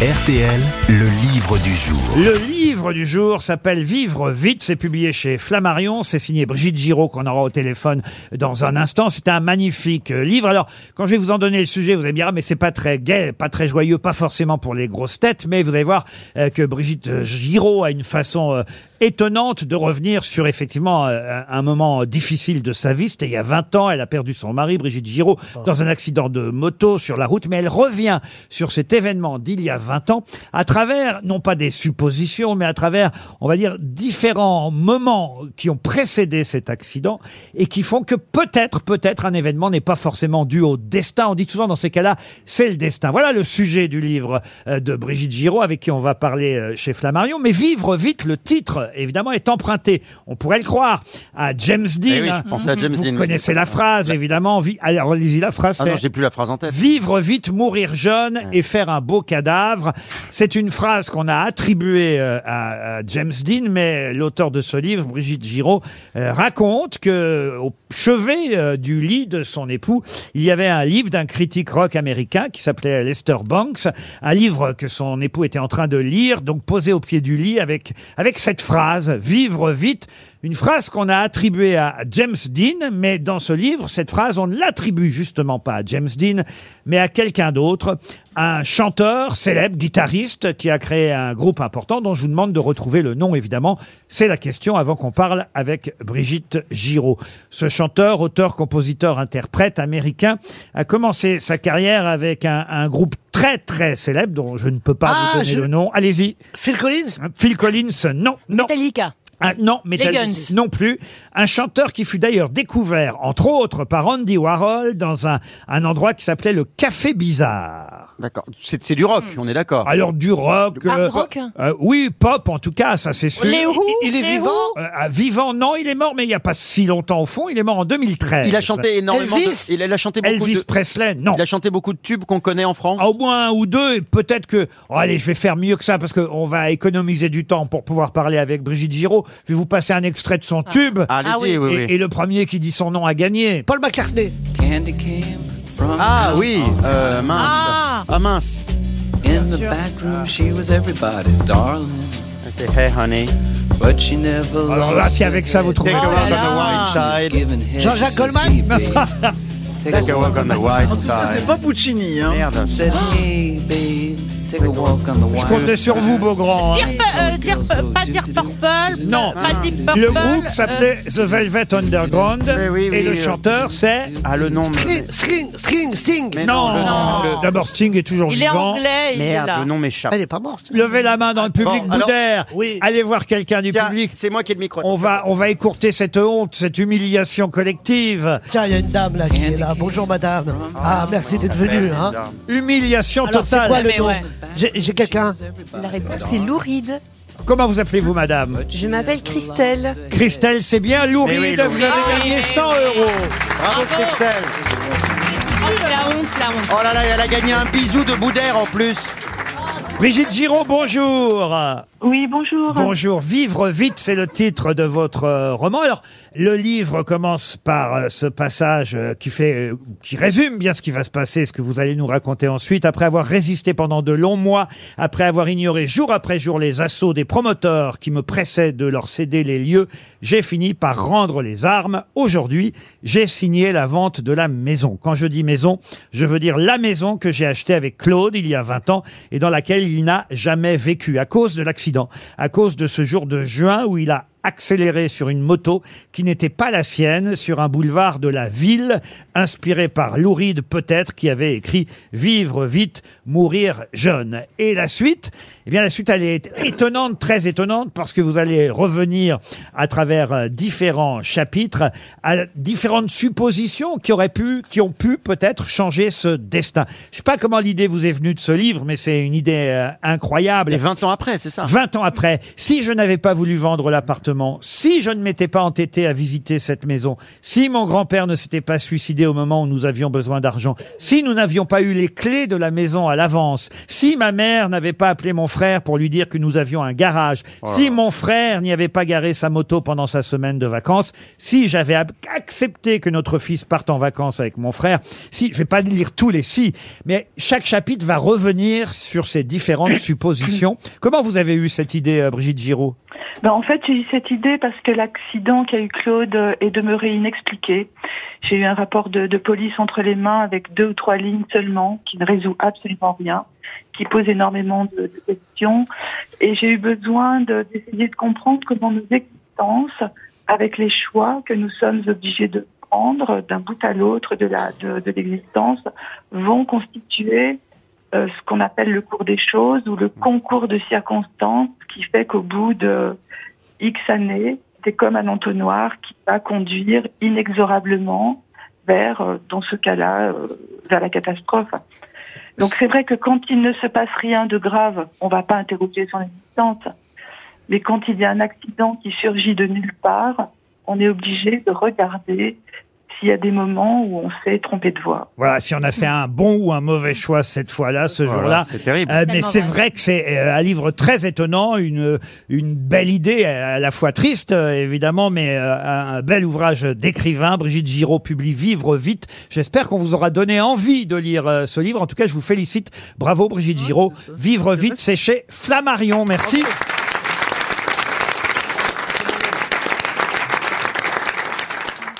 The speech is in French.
RTL, le livre du jour. Le livre du jour s'appelle Vivre vite. C'est publié chez Flammarion. C'est signé Brigitte Giraud qu'on aura au téléphone dans un instant. C'est un magnifique euh, livre. Alors, quand je vais vous en donner le sujet, vous allez me dire, ah, mais c'est pas très gai, pas très joyeux, pas forcément pour les grosses têtes, mais vous allez voir euh, que Brigitte Giraud a une façon euh, étonnante de revenir sur effectivement euh, un moment difficile de sa vie. C'était il y a 20 ans. Elle a perdu son mari, Brigitte Giraud, dans un accident de moto sur la route. Mais elle revient sur cet événement d'il y a 20 ans à travers, non pas des suppositions, mais à travers, on va dire, différents moments qui ont précédé cet accident et qui font que peut-être, peut-être un événement n'est pas forcément dû au destin. On dit souvent dans ces cas-là, c'est le destin. Voilà le sujet du livre euh, de Brigitte Giraud avec qui on va parler euh, chez Flammarion. Mais vivre vite, le titre, évidemment, est emprunté. On pourrait le croire à James Dean. Eh oui, je pensais à James Vous Dean, oui, connaissez c'est la ça. phrase, évidemment. Vi- Alors, lisez la phrase. Ah c'est- non, j'ai plus la phrase en tête. Vivre vite, mourir jeune et faire un beau cadavre. C'est une phrase qu'on a attribuée euh, à, à James Dean, mais l'auteur de ce livre, Brigitte Giraud, euh, raconte que au chevet euh, du lit de son époux, il y avait un livre d'un critique rock américain qui s'appelait Lester Banks, un livre que son époux était en train de lire, donc posé au pied du lit avec avec cette phrase "Vivre vite". Une phrase qu'on a attribuée à James Dean, mais dans ce livre, cette phrase, on ne l'attribue justement pas à James Dean, mais à quelqu'un d'autre, un chanteur célèbre, guitariste, qui a créé un groupe important dont je vous demande de retrouver le nom, évidemment. C'est la question avant qu'on parle avec Brigitte Giraud. Ce chanteur, auteur, compositeur, interprète américain a commencé sa carrière avec un, un groupe très très célèbre dont je ne peux pas Ah, vous donner je- le nom. Allez-y. Phil Collins? Phil Collins, non, non. Metallica. Ah, non, mais Les Guns. non plus. Un chanteur qui fut d'ailleurs découvert, entre autres, par Andy Warhol dans un, un endroit qui s'appelait le Café Bizarre. D'accord. C'est c'est du rock, on est d'accord. Alors du rock, Hard euh, rock euh, oui, pop en tout cas, ça c'est sûr. Les Who il est les vivant Who Euh, ah, vivant, non, il est mort, mais il n'y a pas si longtemps au fond. Il est mort en 2013. Il a chanté énormément Elvis de... Il a chanté beaucoup Elvis de... Presley, non. Il a chanté beaucoup de tubes qu'on connaît en France. Au moins un ou deux, et peut-être que. Oh, allez, je vais faire mieux que ça parce qu'on va économiser du temps pour pouvoir parler avec Brigitte Giraud. Je vais vous passer un extrait de son tube. Ah, Allez-y, Ah oui. oui, oui. Et, et le premier qui dit son nom a gagné. Paul McCartney. Candy came from Ah oui, euh, mince. Ah. Ah mince. In the back room, she was everybody's darling, C'est Hey Honey. but she never Alors là, si avec ça vous trouvez. Take a walk on the wild side. Jean-Jacques Goldman "Hey, babe, Take a walk on the wild Ça, c'est side. pas Puccini, hein. Merde. Je comptais sur side." vous, Beaugrand. hein. Dire, euh, dire, euh, pas dire Purple. Non. Pas dire Purple. Le groupe s'appelait The Velvet Underground. Oui, oui, et oui, le euh. chanteur, c'est. Ah, le nom. me- String, string, string, Sting. Mais Non, le nom, le- D'abord, Sting est toujours Il est vivant. anglais, il est Merde, là. le nom m'échappe. Elle est pas morte. Levez la main dans le public, Bon, alors- Boudère. Oui. Allez voir quelqu'un du Tiens, public. c'est moi qui ai le micro. On va, on va écourter cette honte, cette humiliation collective. Tiens, il y a une dame là qui est là. Bonjour madame. Ah, merci d'être venue. Hein. Humiliation Alors, c'est totale. quoi le Mais nom ouais. J'ai j'ai quelqu'un. La réponse, c'est Louride. Comment vous appelez-vous, madame Je m'appelle Christelle. Christelle, c'est bien. Louride, Mais oui, vous Louride. avez gagné 100 euros. Bravo Christelle. Oh, c'est la honte, la honte. Oh là là, elle a gagné un bisou de Boudère en plus. Brigitte Giraud, bonjour. Oui, bonjour. Bonjour. Vivre vite, c'est le titre de votre euh, roman. Alors, le livre commence par euh, ce passage euh, qui fait, euh, qui résume bien ce qui va se passer, ce que vous allez nous raconter ensuite. Après avoir résisté pendant de longs mois, après avoir ignoré jour après jour les assauts des promoteurs qui me pressaient de leur céder les lieux, j'ai fini par rendre les armes. Aujourd'hui, j'ai signé la vente de la maison. Quand je dis maison, je veux dire la maison que j'ai achetée avec Claude il y a 20 ans et dans laquelle il n'a jamais vécu à cause de l'accident, à cause de ce jour de juin où il a accéléré sur une moto qui n'était pas la sienne sur un boulevard de la ville, inspiré par Louride peut-être qui avait écrit Vivre vite, mourir jeune. Et la suite, eh bien la suite elle est étonnante, très étonnante parce que vous allez revenir à travers euh, différents chapitres à différentes suppositions qui auraient pu, qui ont pu peut-être changer ce destin. Je sais pas comment l'idée vous est venue de ce livre, mais c'est une idée euh, incroyable. Et 20 ans après, c'est ça 20 ans après, si je n'avais pas voulu vendre l'appartement si je ne m'étais pas entêté à visiter cette maison, si mon grand-père ne s'était pas suicidé au moment où nous avions besoin d'argent, si nous n'avions pas eu les clés de la maison à l'avance, si ma mère n'avait pas appelé mon frère pour lui dire que nous avions un garage, si mon frère n'y avait pas garé sa moto pendant sa semaine de vacances, si j'avais ab- accepté que notre fils parte en vacances avec mon frère, si, je vais pas lire tous les si, mais chaque chapitre va revenir sur ces différentes suppositions. Comment vous avez eu cette idée, euh, Brigitte Giraud? Ben, en fait, j'ai eu cette idée parce que l'accident qu'a eu Claude euh, est demeuré inexpliqué. J'ai eu un rapport de, de police entre les mains avec deux ou trois lignes seulement, qui ne résout absolument rien, qui pose énormément de, de questions. Et j'ai eu besoin de- d'essayer de, comprendre comment nos existences, avec les choix que nous sommes obligés de prendre d'un bout à l'autre de la de, de l'existence, vont constituer euh, ce qu'on appelle le cours des choses ou le concours de circonstances qui fait qu'au bout de X années, c'est comme un entonnoir qui va conduire inexorablement vers, euh, dans ce cas-là, euh, vers la catastrophe. Donc c'est vrai que quand il ne se passe rien de grave, on va pas interroger son existence. Mais quand il y a un accident qui surgit de nulle part, on est obligé de regarder s'il y a des moments où on s'est trompé de voie. Voilà, si on a fait un bon ou un mauvais choix cette fois-là, ce Voilà, jour-là. c'est terrible. Euh, mais Tellement c'est vrai. vrai que c'est euh, un livre très étonnant, une, une belle idée, à la fois triste euh, évidemment, mais euh, un bel ouvrage d'écrivain. Brigitte Giraud publie Vivre vite. J'espère qu'on vous aura donné envie de lire euh, ce livre. En tout cas, je vous félicite. Bravo Brigitte Giraud. Vivre vite, c'est chez Flammarion. Merci.